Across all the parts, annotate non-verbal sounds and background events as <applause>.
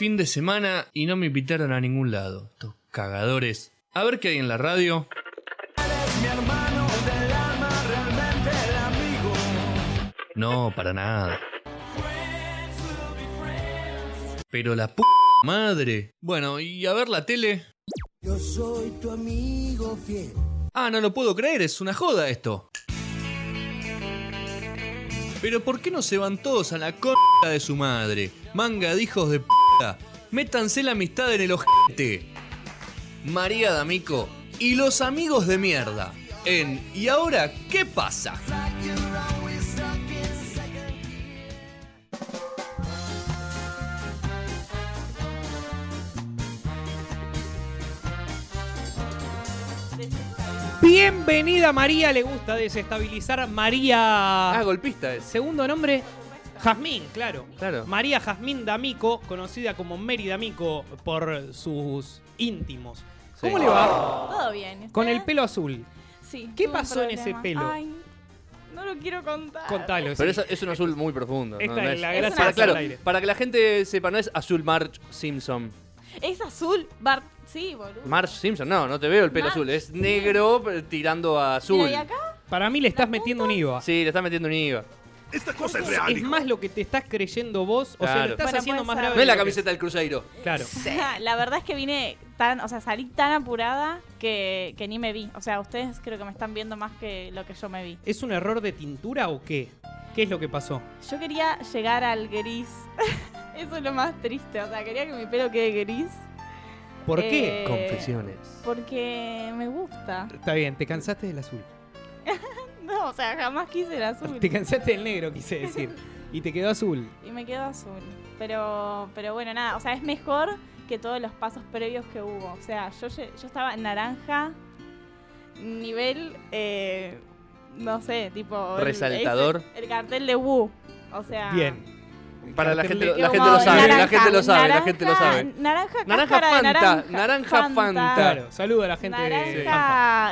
fin de semana y no me invitaron a ningún lado. Estos cagadores. A ver qué hay en la radio. No, para nada. Pero la p madre. Bueno, y a ver la tele. Yo soy tu amigo fiel. Ah, no lo puedo creer, es una joda esto. Pero ¿por qué no se van todos a la c de su madre? Manga de hijos de p. Métanse la amistad en el ojete. María D'Amico y los amigos de mierda. En ¿Y ahora qué pasa? Bienvenida María, le gusta desestabilizar María. Ah, golpista es. Segundo nombre, Jazmín, claro. Claro. María Jazmín D'Amico, conocida como Mary D'Amico por sus íntimos. ¿Cómo le va? Todo bien. ¿y Con el pelo azul. Sí. ¿Qué pasó en ese pelo? Ay, no lo quiero contar. Contalo. Pero sí. es, es un azul muy profundo. Esta No es es- la Es para, claro, para que la gente sepa, no es azul Marge Simpson. Es azul, Bart. Sí, boludo. Marge Simpson, no, no te veo el pelo azul. Es negro tirando a azul. Mira, ¿y acá? Para mí le estás metiendo un IVA. Sí, le está metiendo un IVA. Es más lo que te estás creyendo vos, o sea, Claro. lo estás Bueno, haciendo puede más ser. grave. No es la de lo que- camiseta del Cruzeiro. Claro. <laughs> La verdad es que vine tan, o sea, salí tan apurada que, que ni me vi. O sea, ustedes creo que me están viendo más que lo que yo me vi. ¿Es un error de tintura o qué? ¿Qué es lo que pasó? Yo quería llegar al gris. <laughs> Eso es lo más triste. O sea, quería que mi pelo quede gris. ¿Por Eh, qué? Confesiones. Porque me gusta. Está bien, te cansaste del azul. <laughs> No, <laughs> o sea, jamás quise el azul. Te cansaste del negro, quise decir. <laughs> Y te quedó azul. Y me quedo azul. Pero, pero bueno, nada. O sea, es mejor que todos los pasos previos que hubo. O sea, yo, yo estaba en naranja, nivel, eh, no sé, tipo... el- Resaltador. ese- El, cartel de Wu. O sea... Bien. Para la gente, la gente lo sabe, la naranja, gente lo sabe, la gente lo naranja- sabe. Naranja, Naranja Fanta, naranja, naranja Fanta. Claro, saludo a la gente de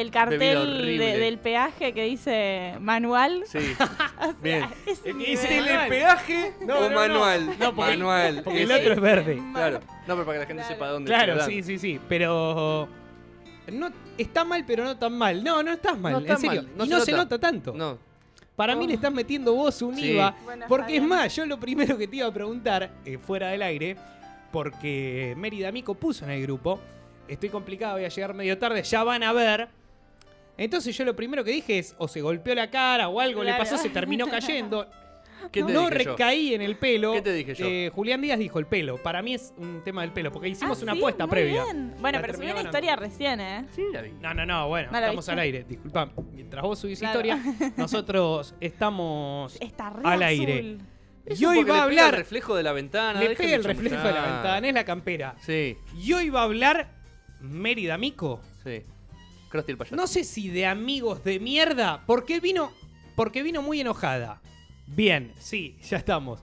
el cartel de- del peaje que dice manual. Sí. <laughs> <laughs> Bien. El nivel. dice ¿Telepeaje No, o no, manual? No, porque- manual. Porque el otro es verde. Claro. No, pero para que la gente Claro. sepa dónde Claro, sí, sí, sí. Pero. No, está mal, pero no tan mal. No, no estás mal, No en está serio. mal, no y se no se nota. nota tanto. No. Para mí Oh. le estás metiendo vos un Sí. IVA. Bueno, porque es más, yo lo primero que te iba a preguntar, eh, fuera del aire, porque Mérida Amico puso en el grupo. Estoy complicado, voy a llegar medio tarde, ya van a ver. Entonces yo lo primero que dije es, o se golpeó la cara o algo le pasó, se terminó <laughs> cayendo. ¿Qué te no dije yo? recaí en el pelo. ¿Qué te dije yo? Eh, Julián Díaz dijo el pelo. Para mí es un tema del pelo, porque hicimos Ah, una sí, apuesta muy previa. bien. Bueno, La pero subí terminó una ganando. historia recién, ¿eh? Sí, la vi. No, no, no, bueno, ¿No la estamos viste? al aire. Disculpa, mientras vos subís Claro. historia, <laughs> nosotros estamos Está re al azul. aire. Eso Y hoy va a le pega hablar. el reflejo de la ventana. Le déjenme pega el reflejo de la ventana, es la campera. Sí, Y hoy va a hablar Mérida Mico. sí. Krusty el payaso. No sé si de amigos de mierda, porque vino, porque vino muy enojada. Bien, sí, ya estamos.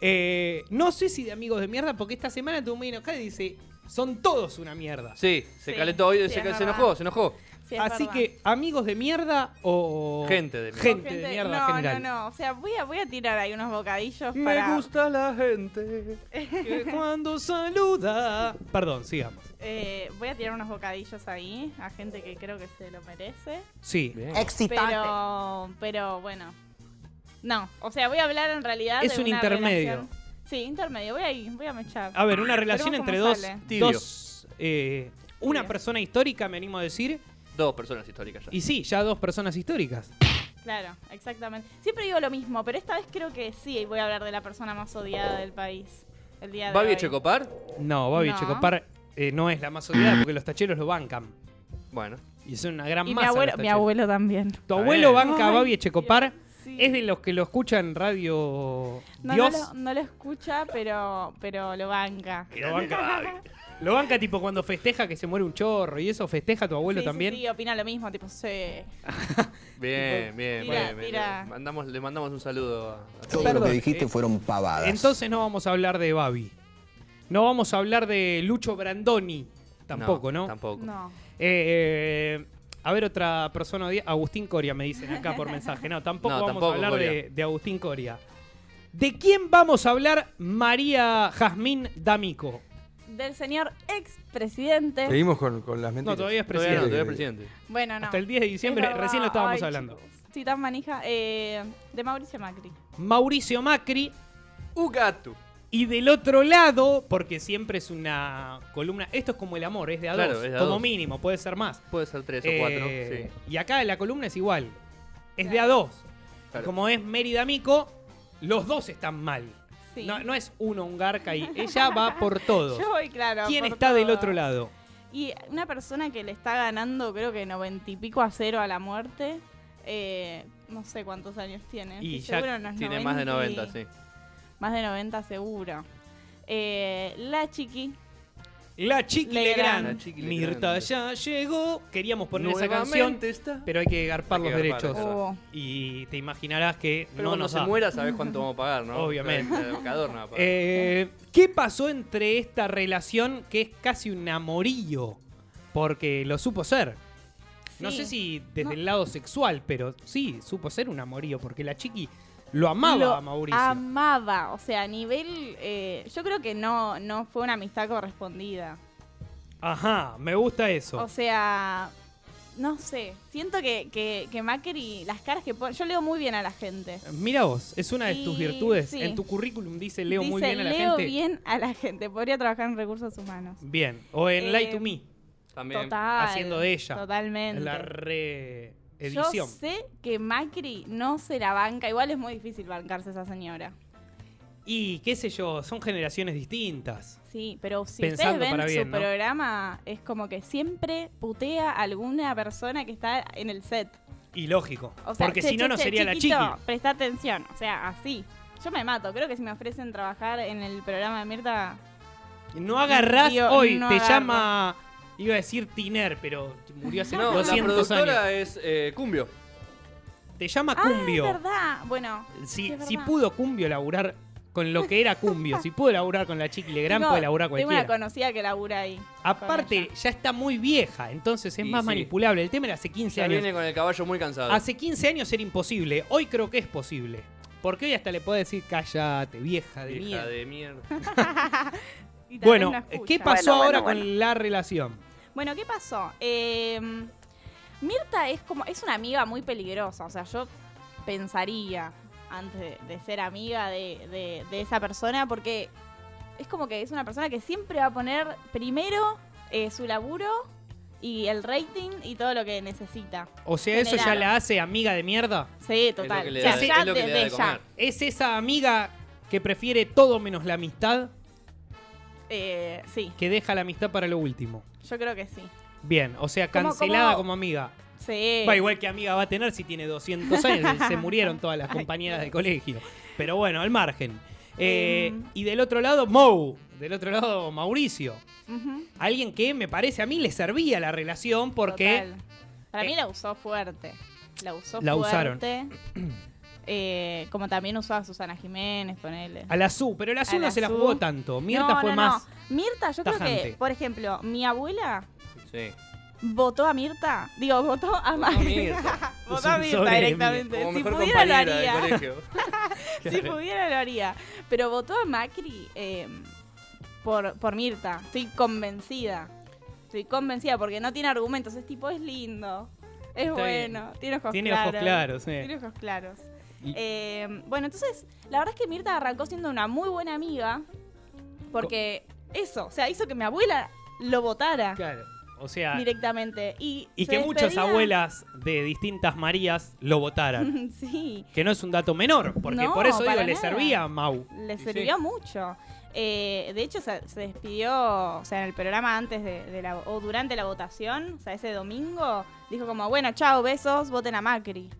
Eh, no sé si de amigos de mierda, porque esta semana estuvo muy enojada y dice, son todos una mierda. Sí, se Sí, calentó hoy, sí, se, es se verdad. enojó, se enojó. Sí, es Así verdad. que, amigos de mierda o... Gente de mierda. Gente, Gente- de mierda no, general. No, no, o sea, voy a, voy a tirar ahí unos bocadillos Me para... gusta la gente. <laughs> Que cuando saluda... Perdón, sigamos. eh, voy a tirar unos bocadillos ahí a gente que creo que se lo merece. Sí. Bien. Pero, pero bueno. No, o sea, voy a hablar en realidad Es de un una intermedio. relación- Sí, intermedio. Voy a ir, voy a mechar. A ver, una relación entre dos... dos eh, una Tibio. persona histórica, me animo a decir, Dos personas históricas ya. y sí, ya dos personas históricas. Claro, exactamente. Siempre digo lo mismo, pero esta vez creo que sí voy a hablar de la persona más odiada del país. El día de ¿Babi hoy. Echecopar? No, Babi No. Checopar eh, no es la más odiada porque los tacheros lo bancan. Bueno. Y son una gran Y mi masa. abuelo, los mi abuelo también. Tu abuelo banca a Babi Echecopar. Sí. Es de los que lo escuchan en radio No, no, Dios. lo, no lo escucha, pero, pero lo banca. <laughs> Lo banca, lo banca tipo cuando festeja que se muere un chorro y eso festeja tu abuelo Sí, también. Sí, opina lo mismo, tipo, sí. <laughs> Bien, bien, Tira, bien, tira. bien. Mandamos, le mandamos un saludo a, a todos. Todo Perdón, lo que dijiste eh, fueron pavadas. Entonces no vamos a hablar de Babi. No vamos a hablar de Lucho Brandoni. Tampoco, ¿no? Tampoco. No. Eh, eh, a ver, otra persona odia- Agustín Coria me dicen acá por mensaje. No, tampoco No, vamos tampoco a hablar de, de Agustín Coria. ¿De quién vamos a hablar María Jazmín D'Amico? Del señor expresidente. Seguimos con, con las mentiras. No, todavía es Todavía no, presidente. todavía es presidente. Bueno, no. Hasta el 10 de diciembre, recién lo estábamos Ay, hablando. Sí, tan manija. eh, de Mauricio Macri. Mauricio Macri. Ugatu. Y del otro lado, porque siempre es una columna. Esto es como el amor, es de a Claro, dos. es de a como dos. mínimo, puede ser más. Puede ser tres o cuatro. Eh, Sí. Y acá la columna es igual. Es de a dos. Claro. Como es Mérida Mico, los dos están mal. Sí. No, no es uno un garca y <laughs> ella va por todos. Yo voy claro. ¿Quién por está del otro lado? Y una persona que le está ganando, creo que noventa y pico a cero a la muerte. eh, no sé cuántos años tiene. Y ya seguro Tiene más de 90, y- sí. Más de 90 seguro. Eh, la chiqui. La Chiqui Legrand. La Chiqui Mirta ya llegó. Queríamos poner esa canción, está. pero hay que garpar Hay que los garpar, derechos. Oh, Y te imaginarás que Pero no cuando nos se da. muera, sabes cuánto vamos a pagar, ¿no? Obviamente. El educador no va a pagar. Eh, ¿Qué pasó entre esta relación que es casi un amorillo? Porque lo supo ser. No sé si desde No. el lado sexual, pero sí, supo ser un amorío, porque la chiqui lo amaba Lo a Mauricio. Amaba, o sea, a nivel. eh, yo creo que no, no fue una amistad correspondida. Ajá, me gusta eso. O sea, no sé. Siento que, que, que Macri, las caras que pone. Yo leo muy bien a la gente. Mira vos, es una de tus virtudes. sí. En tu currículum dice leo muy bien a la leo gente. bien a la gente. Podría trabajar en recursos humanos. Bien. O en Eh, Light to Me, También. Total. haciendo de ella. Totalmente. en la Yo sé que Macri no se la banca. Igual es muy difícil bancarse a esa señora. Y qué sé yo, son generaciones distintas. Sí, pero si Pensando ustedes ven bien, su ¿no? programa, es como que siempre putea a alguna persona que está en el set. Y lógico. O sea, porque si no, no sería chiquito, la chiqui. Presta atención. O sea, así. Yo me mato. Creo que si me ofrecen trabajar en el programa de Mirta. No agarrás Digo, hoy, no te agarro. llama. Iba a decir Tiner, pero murió hace No, la 200 productora años. es eh, Cumbio. Te llama Ah, Cumbio. es verdad. Bueno. si, si pudo Cumbio laburar con lo que era Cumbio, si pudo laburar con la Chiqui Legrand, puede laburar Tengo una cualquiera. conocida que labura ahí. Aparte, ya está muy vieja, entonces es Y más sí. manipulable. El tema era hace 15 Ya años. viene con el caballo muy cansado. Hace 15 años era imposible. Hoy creo que es posible. Porque hoy hasta le puede decir, cállate, vieja de Hija mierda. de mierda. <laughs> Bueno. ¿qué pasó Bueno, ahora bueno, con la relación? Bueno, ¿qué pasó? Eh, Mirta es como es una amiga muy peligrosa. O sea, yo pensaría antes de, de ser amiga de, de- de esa persona porque es como que es una persona que siempre va a poner primero eh, su laburo y el rating y todo lo que necesita. O sea, ¿eso ya la hace amiga de mierda? Sí, total. que le O sea, da- ya es lo que le da de desde ya. comer. ¿Es esa amiga que prefiere todo menos la amistad? Eh, sí, Que deja la amistad para lo último. yo creo que sí. Bien, o sea, ¿Cómo- cancelada cómo? como amiga. Sí. Va, igual que amiga va a tener si tiene 200 años. <laughs> se murieron todas las compañeras de colegio. Pero bueno, al margen. Eh, Em. y del otro lado, Mou. Del otro lado, Mauricio. Alguien que me parece a mí le servía la relación porque... total. Para eh, mí la usó fuerte. La usó La usaron. <clears throat> Eh, como también usó a Susana Jiménez, ponele. A la Su, pero la Su A no la se la jugó tanto. Mirta No, fue no, más... no. Mirta, yo creo que, por ejemplo, mi abuela Sí. votó a Mirta. Digo, votó a Votó a Macri. Mirta. <laughs> votó a Mirta directamente. Si pudiera lo haría. <laughs> <laughs> Si pudiera lo haría. Pero votó a Macri eh, por, por Mirta. Estoy convencida. Estoy convencida porque no tiene argumentos. Es tipo, es lindo. Es Está bien. bueno. Tiene ojos Tiene claros. ojos claros, sí. Tiene ojos claros. Eh, bueno, entonces, la verdad es que Mirta arrancó siendo una muy buena amiga. Porque eso, o sea, hizo que mi abuela lo votara Claro. O sea, directamente. Y, que muchas abuelas de distintas Marías lo votaran. <laughs> sí, que no es un dato menor, porque No, por eso digo, le servía a Mau. le sí. sirvió mucho. Eh, de hecho, se, se despidió, o sea, en el programa antes de, de la, o durante la votación, o sea, ese domingo, dijo como, bueno, chao, besos, voten a Macri.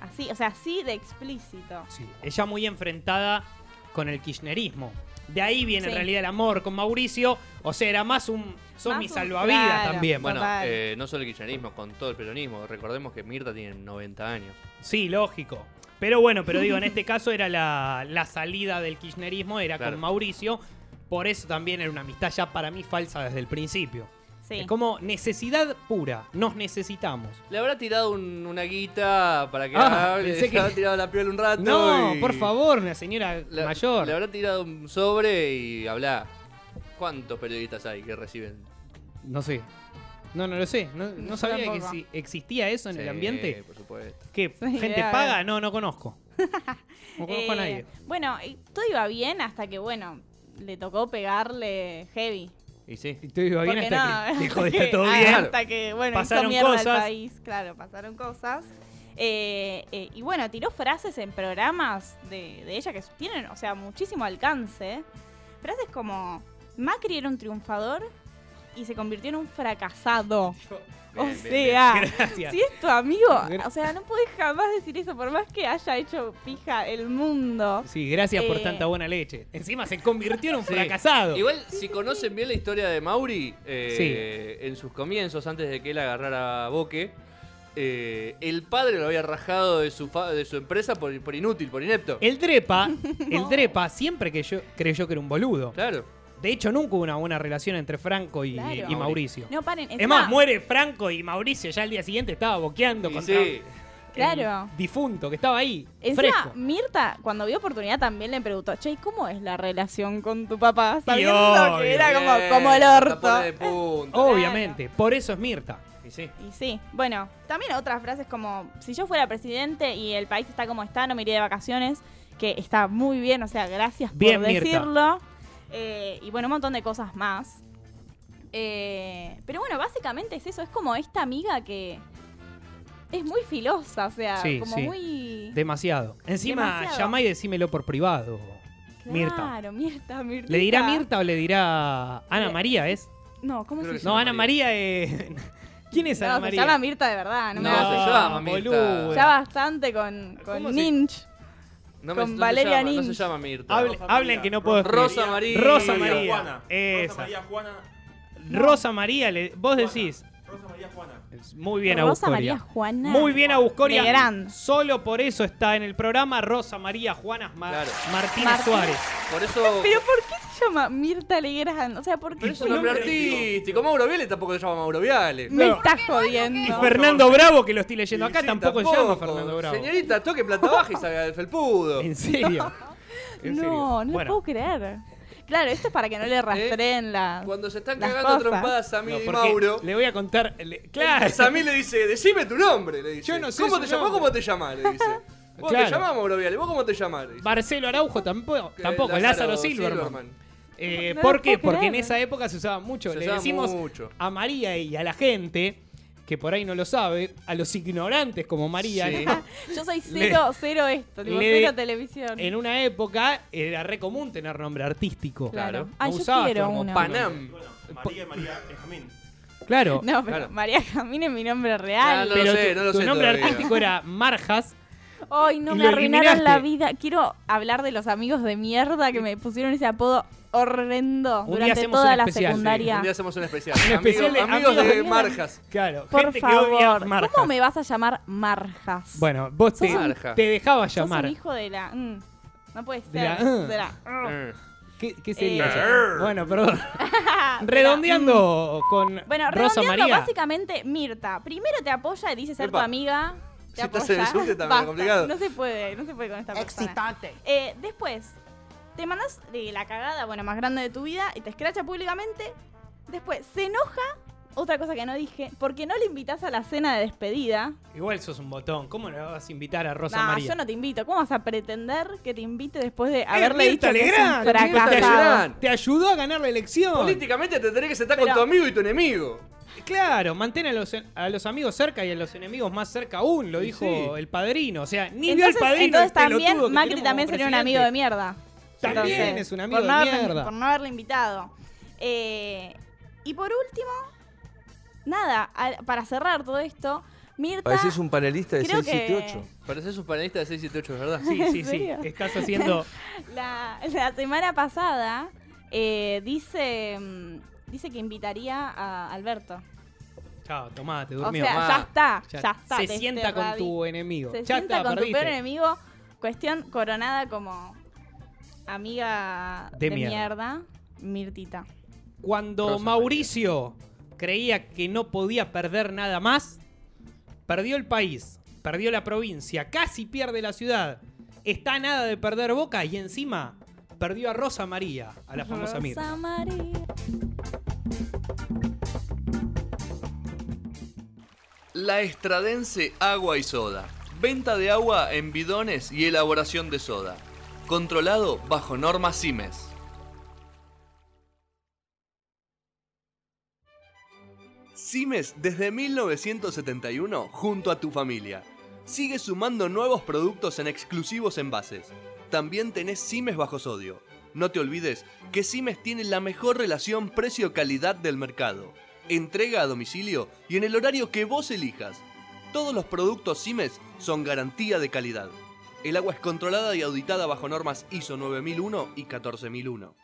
Así, o sea, así de explícito. Sí, ella muy enfrentada con el kirchnerismo. De ahí viene en realidad el amor con Mauricio. O sea, era más un. Son mi salvavidas claro. también. Bueno, eh, no solo el kirchnerismo, con todo el peronismo. Recordemos que Mirta tiene 90 años. Sí, lógico. Pero bueno, pero digo, en este <laughs> caso era la, la salida del kirchnerismo, era Claro. con Mauricio. Por eso también era una amistad ya para mí falsa desde el principio. Sí. Es como necesidad pura. Nos necesitamos. Le habrá tirado un- una guita para que Ah, hable, pensé le que- habrá tirado la piola un rato. No, y- por favor, una señora Le, mayor. Le habrá tirado un sobre y habla. ¿Cuántos periodistas hay que reciben? No sé. No, no lo sé. No, no sabía que tampoco. si existía eso en el Sí, ambiente. por supuesto. ¿Qué? Sí, ¿Gente paga? No, no conozco. <laughs> No conozco a Eh, nadie. Bueno, y todo iba bien hasta que, bueno, le tocó pegarle heavy. Y sí. Y todo iba bien Porque hasta no, que <laughs> todo bien. Hasta que, bueno, Pasaron hizo mierda cosas. el país. Claro, pasaron cosas. Eh, eh, y bueno, tiró frases en programas de, de ella que tienen, o sea, muchísimo alcance. Frases como, Macri era un triunfador y se convirtió en un fracasado. <laughs> o Bien, sea, si es tu amigo, o sea, no podés jamás decir eso, por más que haya hecho pija el mundo. Sí, gracias por Eh, tanta buena leche. Encima se convirtió en un Sí. fracasado. Igual, si conocen bien la historia de Mauri, eh, en sus comienzos, antes de que él agarrara Boque, eh, el padre lo había rajado de su, fa- de su empresa por, por inútil, por inepto. El Drepa, <laughs> el Drepa siempre que yo creyó que era un boludo. Claro. De hecho, nunca hubo una buena relación entre Franco y, Claro. y Mauricio. No, paren. Es más, muere Franco y Mauricio ya al día siguiente estaba boqueando contra sí. el Claro. difunto que estaba ahí, Encima, fresco. Mirta, cuando vio oportunidad, también le preguntó, che, ¿y ¿cómo es la relación con tu papá? Sabiendo obvio. que era como, como el orto. pone de punta. Obviamente, por eso es Mirta. Y sí. Y sí, bueno, también otras frases como, si yo fuera presidente y el país está como está, no me iría de vacaciones, que está muy bien, o sea, gracias Bien, por Mirta. decirlo. Eh, y bueno, un montón de cosas más. Eh, pero bueno, básicamente es eso, es como esta amiga que es muy filosa, o sea, Sí, como sí. muy... Demasiado. Encima, Demasiado. llamá y decímelo por privado. Mirta. Claro, Mirta, Mirta. ¿Le dirá Mirta o le dirá Ana Le- María, es? No, ¿cómo Creo se que No, llama? Ana María es... <laughs> ¿Quién es Ana No, se María? llama Mirta de verdad, no, se llama Mirta. boluda. Ya bastante con, con ¿Cómo se- No Con no se Valeria No se llama Mirta. Hable- Rosa hablen María. que no puedo escribir. Rosa María. Rosa María María. Juana. Esa. Rosa María Juana. Rosa María, le- vos Juana. decís. Rosa María Juana. Muy bien, Rosa Auscoria. María Juana. Muy bien, Auscoria. Legrand. Solo por eso está en el programa Rosa María Juana Ma- Claro. Martínez Martínez. Suárez. Por eso. Pero ¿por qué se llama Mirta Legrand? O sea, ¿por qué? Pero es un nombre artístico. Mauro Viale tampoco se llama Mauro Viale. Me No. estás jodiendo. Y Fernando Bravo, que lo estoy leyendo acá, sí, tampoco, se llama Fernando Bravo. Señorita, toque planta baja y salga del felpudo. <laughs> En serio. <laughs> En serio. No, no Bueno, lo puedo creer. Claro, esto es para que no le rastreen las. Cuando se están Las cagando a cosas. trompadas Samir no, y porque Mauro, Le voy a contar. le- claro. Samir le dice, decime tu nombre, le dice. Yo no sé ¿Cómo su te llamás? nombre. ¿Cómo te llamás? Le dice. <laughs> ¿Vos Claro. te llamás Mauro Viale? ¿Vos cómo te llamás? Le dice. Marcelo Araujo tampoco. Tampoco. Lázaro, Silverman. Eh, No ¿Por qué? Porque en esa época se usaba mucho. Se Le usaba decimos mucho. a María y a la gente, que por ahí no lo sabe, a los ignorantes como María, Sí. <laughs> Yo soy cero, cero esto, tipo, le- cero televisión. en una época era re común tener nombre artístico. Claro. Ay, No yo usabas quiero como. Panam. Bueno, María y María Benjamín. Claro. No, pero Claro. María Jamín es mi nombre Ah, real. no pero lo sé, tu, no lo tu sé nombre todavía. artístico era Marjas. Ay, no me arruinaron la vida. Quiero hablar de los amigos de mierda que me pusieron ese apodo horrendo Un durante toda la especial, secundaria. Un día hacemos un especial. Un especial de amigos, amigos amigos de de- Marjas. Claro. Por gente que odia favor, Marjas. ¿cómo me vas a llamar Marjas? Bueno, vos te, Sos un- te dejaba Sos llamar. un hijo de la... mm, no puede ser. De la- de la- Eh. ¿Qué, qué sería? Eh, eso? Bueno, perdón. de <laughs> Redondeando con mm. Bueno, Rosa redondeando, María. básicamente, Mirta, primero te apoya y dice ser Epa. tu amiga. Te Si estás apoya. en el subte también complicado. No se puede, no se puede con esta persona. Eh, después, te mandas de la cagada, bueno, más grande de tu vida y te escracha públicamente. Después, se enoja, otra cosa que no dije, porque no le invitas a la cena de despedida. Igual sos un botón. ¿Cómo le vas a invitar a Rosa No, María? yo no te invito. ¿Cómo vas a pretender que te invite después de haberle dicho que es Legrand, un. Te ayudó a ganar la elección. Políticamente te tenés que sentar con tu amigo y tu enemigo. Claro, mantén a los, a los amigos cerca y a los enemigos más cerca aún, lo dijo sí. el padrino. O sea, ni vio al Entonces, padrino. entonces el también Macri también sería un amigo de mierda. También Entonces, es un amigo por de no haberle- mierda. por no haberle invitado. Eh, y por último, nada, al- para cerrar todo esto, Mirta... Pareces un panelista de Creo 678. Pareces un panelista de 678, ¿verdad? <laughs> Sí, ¿En sí, sí. serio? Estás haciendo. <laughs> La, la semana pasada eh, dice, mm, dice que invitaría a Alberto. Chao, tomá, te O durmió. sea, ya está, Ya ya, está. se sienta con tu enemigo. Se ya sienta está, con tu perdiste. peor enemigo. Cuestión coronada como amiga De de, mierda. mierda. Mirtita. Cuando Rosa Mauricio creía que no podía perder nada más, perdió el país, perdió la provincia, casi pierde la ciudad, está a nada de perder Boca y encima perdió a Rosa María, a la famosa Rosa Mirta. María. La Estradense Agua y Soda. Venta de agua en bidones y elaboración de soda. Controlado bajo normas CIMES. CIMES desde 1971 junto a tu familia. Sigue sumando nuevos productos en exclusivos envases. También tenés CIMES bajo sodio. No te olvides que CIMES tiene la mejor relación precio-calidad del mercado. Entrega a domicilio y en el horario que vos elijas. Todos los productos CIMES son garantía de calidad. El agua es controlada y auditada bajo normas ISO 9001 y 14001.